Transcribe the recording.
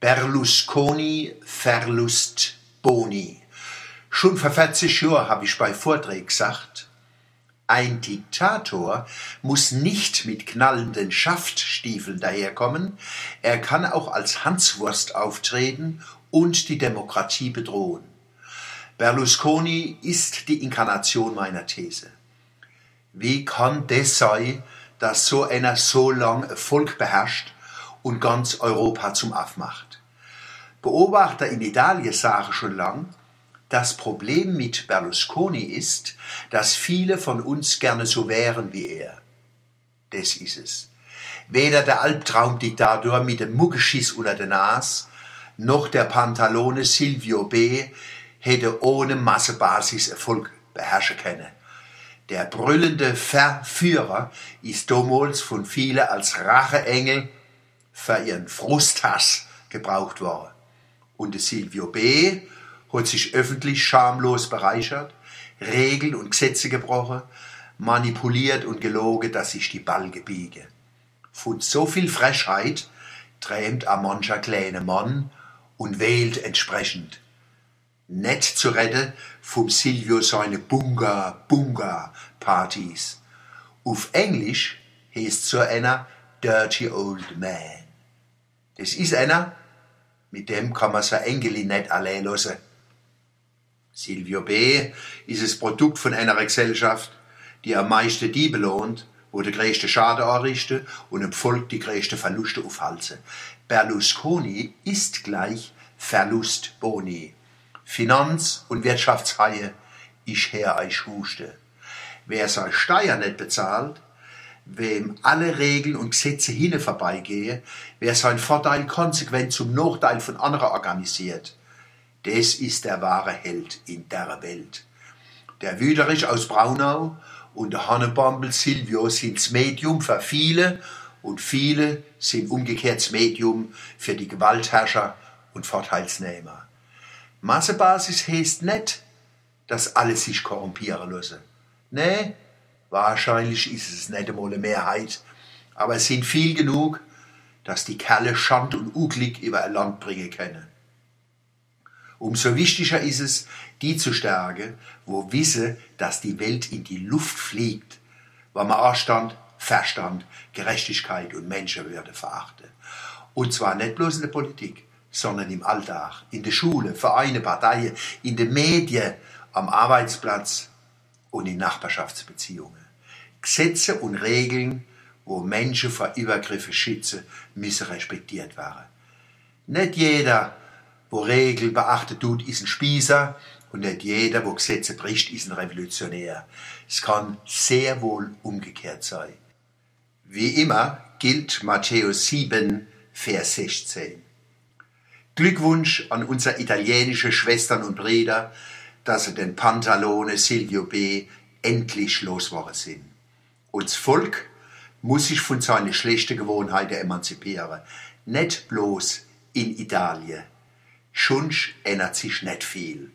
Berlusconi Verlust Boni. Schon vor 40 Jahren habe ich bei Vorträgen gesagt, ein Diktator muss nicht mit knallenden Schaftstiefeln daherkommen, er kann auch als Hanswurst auftreten und die Demokratie bedrohen. Berlusconi ist die Inkarnation meiner These. Wie kann das sein, dass so einer so lang Volk beherrscht und ganz Europa zum Aff macht? Beobachter in Italien sagen schon lang, das Problem mit Berlusconi ist, dass viele von uns gerne so wären wie er. Das ist es. Weder der Albtraumdiktator mit dem Muggeschiss unter der Nase, noch der Pantalone Silvio B. hätte ohne Massebasis Erfolg beherrschen können. Der brüllende Verführer ist damals von vielen als Racheengel für ihren Frusthass gebraucht worden. Und Silvio B. hat sich öffentlich schamlos bereichert, Regeln und Gesetze gebrochen, manipuliert und gelogen, dass sich die Balge biege. Von so viel Frechheit träumt ein mancher kleine Mann und wählt entsprechend nicht zu retten vom Silvio seine Bunga Bunga Partys. Auf Englisch heißt so einer Dirty Old Man. Das ist einer, mit dem kann man so Engeli nicht allein lassen. Silvio B. ist das Produkt von einer Gesellschaft, die am meisten die belohnt, wo der größte Schaden anrichten und im Volk die größten Verluste aufhalten. Berlusconi ist gleich Verlustboni. Finanz- und Wirtschaftshaie, ich her euch huste. Wer seine Steuer nicht bezahlt, wem alle Regeln und Gesetze hinne vorbeigehe, wer seinen Vorteil konsequent zum Nachteil von anderen organisiert, das ist der wahre Held in der Welt. Der Wüderich aus Braunau und der Hannebambel Silvio sind das Medium für viele und viele sind umgekehrt das Medium für die Gewaltherrscher und Vorteilsnehmer. Massebasis heißt nicht, dass alle sich korrumpieren lassen. Nee, wahrscheinlich ist es nicht einmal eine Mehrheit, aber es sind viel genug, dass die Kerle Schand und Uglig über ein Land bringen können. Umso wichtiger ist es, die zu stärken, wo wisse, dass die Welt in die Luft fliegt, weil man Anstand, Verstand, Gerechtigkeit und Menschenwürde verachte. Und zwar nicht bloß in der Politik, sondern im Alltag, in der Schule, Vereine, Parteien, in den Medien, am Arbeitsplatz und in Nachbarschaftsbeziehungen. Gesetze und Regeln, wo Menschen vor Übergriffen schützen, müssen respektiert werden. Nicht jeder, wo Regeln beachtet tut, ist ein Spießer und nicht jeder, wo Gesetze bricht, ist ein Revolutionär. Es kann sehr wohl umgekehrt sein. Wie immer gilt Matthäus 7, Vers 16. Glückwunsch an unsere italienische Schwestern und Brüder, dass sie den Pantalone Silvio B. endlich losgeworden sind. Uns Volk muss sich von seinen schlechten Gewohnheiten emanzipieren. Nicht bloß in Italien. Schunsch ändert sich nicht viel.